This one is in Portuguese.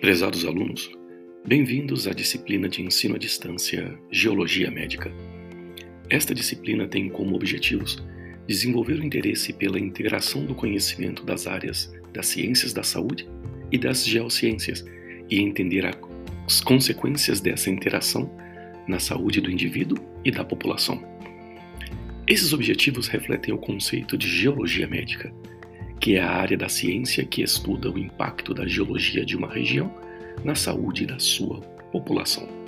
Prezados alunos, bem-vindos à disciplina de ensino à distância Geologia Médica. Esta disciplina tem como objetivos desenvolver o interesse pela integração do conhecimento das áreas das ciências da saúde e das geociências e entender as consequências dessa interação na saúde do indivíduo e da população. Esses objetivos refletem o conceito de geologia médica, que é a área da ciência que estuda o impacto da geologia de uma região na saúde da sua população.